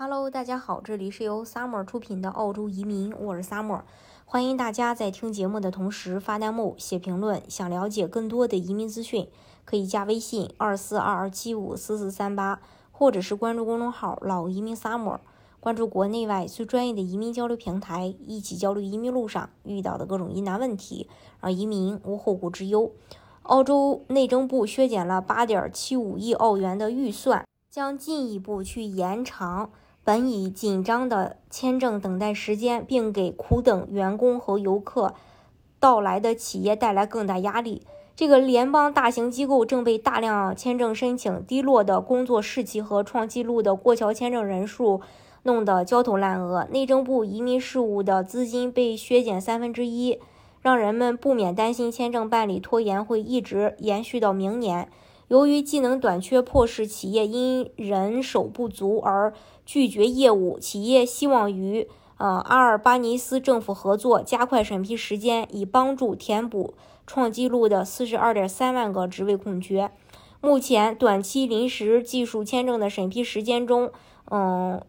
Hello，大家好，这里是由 Summer 出品的澳洲移民，我是 Summer，欢迎大家在听节目的同时发弹幕、写评论。想了解更多的移民资讯，可以加微信二四二二七五四四三八，或者是关注公众号“老移民 Summer”，关注国内外最专业的移民交流平台，一起交流移民路上遇到的各种疑难问题，让移民无后顾之忧。澳洲内政部削减了八点七五亿澳元的预算，将进一步去延长。本已紧张的签证等待时间，并给苦等员工和游客到来的企业带来更大压力。这个联邦大型机构正被大量签证申请、低落的工作士气和创纪录的过桥签证人数弄得焦头烂额。内政部移民事务的资金被削减三分之一，让人们不免担心签证办理拖延会一直延续到明年。由于技能短缺迫使企业因人手不足而拒绝业务，企业希望与呃阿尔巴尼斯政府合作，加快审批时间，以帮助填补创纪录的四十二点三万个职位空缺。目前，短期临时技术签证的审批时间中，嗯，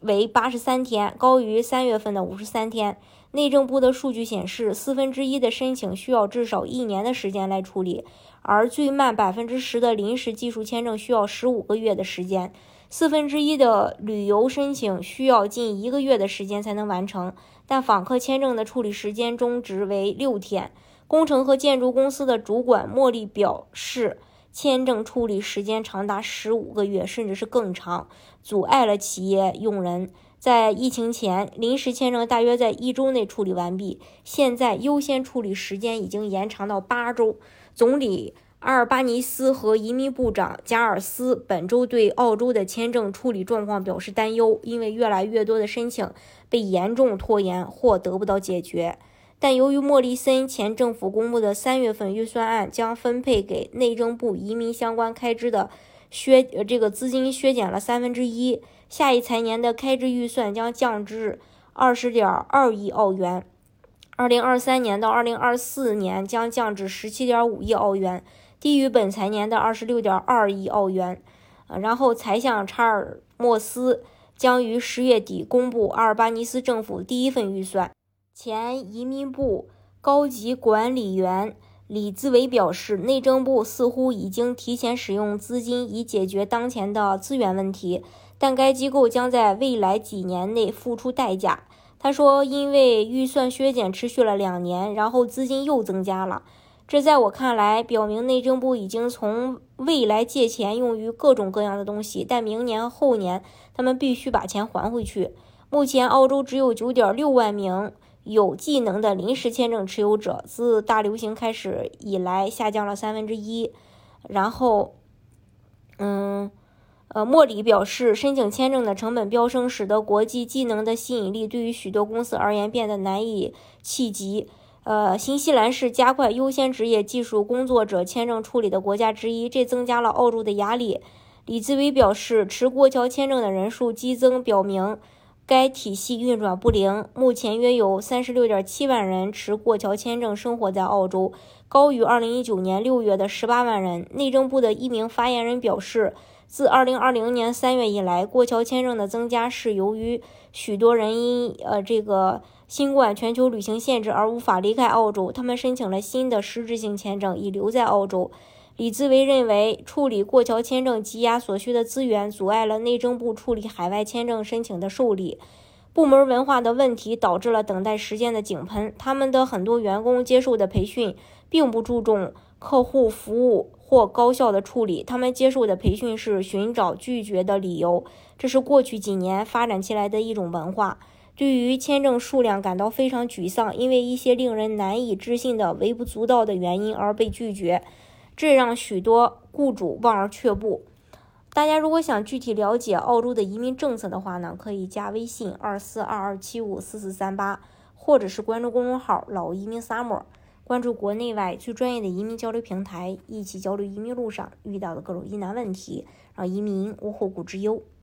为八十三天，高于三月份的五十三天。内政部的数据显示，四分之一的申请需要至少一年的时间来处理，而最慢百分之十的临时技术签证需要十五个月的时间，四分之一的旅游申请需要近一个月的时间才能完成。但访客签证的处理时间中值为六天。工程和建筑公司的主管莫莉表示，签证处理时间长达十五个月，甚至是更长，阻碍了企业用人。在疫情前，临时签证大约在一周内处理完毕。现在优先处理时间已经延长到八周。总理阿尔巴尼斯和移民部长加尔斯本周对澳洲的签证处理状况表示担忧，因为越来越多的申请被严重拖延或得不到解决。但由于莫里森前政府公布的三月份预算案将分配给内政部移民相关开支的削呃这个资金削减了三分之一。下一财年的开支预算将降至二十点二亿澳元，二零二三年到二零二四年将降至十七点五亿澳元，低于本财年的二十六点二亿澳元。呃，然后财相查尔莫斯将于十月底公布阿尔巴尼斯政府第一份预算。前移民部高级管理员李兹维表示，内政部似乎已经提前使用资金以解决当前的资源问题。但该机构将在未来几年内付出代价。他说：“因为预算削减持续了两年，然后资金又增加了，这在我看来表明内政部已经从未来借钱用于各种各样的东西。但明年后年他们必须把钱还回去。目前，澳洲只有9.6万名有技能的临时签证持有者，自大流行开始以来下降了三分之一。然后，嗯。”呃，莫里表示，申请签证的成本飙升，使得国际技能的吸引力对于许多公司而言变得难以企及。呃，新西兰是加快优先职业技术工作者签证处理的国家之一，这增加了澳洲的压力。李兹威表示，持过桥签证的人数激增，表明该体系运转不灵。目前约有三十六点七万人持过桥签证生活在澳洲，高于二零一九年六月的十八万人。内政部的一名发言人表示。自二零二零年三月以来，过桥签证的增加是由于许多人因呃这个新冠全球旅行限制而无法离开澳洲，他们申请了新的实质性签证以留在澳洲。李兹维认为，处理过桥签证积压所需的资源，阻碍了内政部处理海外签证申请的受理。部门文化的问题导致了等待时间的井喷。他们的很多员工接受的培训并不注重客户服务。或高效的处理，他们接受的培训是寻找拒绝的理由，这是过去几年发展起来的一种文化。对于签证数量感到非常沮丧，因为一些令人难以置信的微不足道的原因而被拒绝，这让许多雇主望而却步。大家如果想具体了解澳洲的移民政策的话呢，可以加微信二四二二七五四四三八，或者是关注公众号“老移民 summer”。关注国内外最专业的移民交流平台，一起交流移民路上遇到的各种疑难问题，让移民无后顾之忧。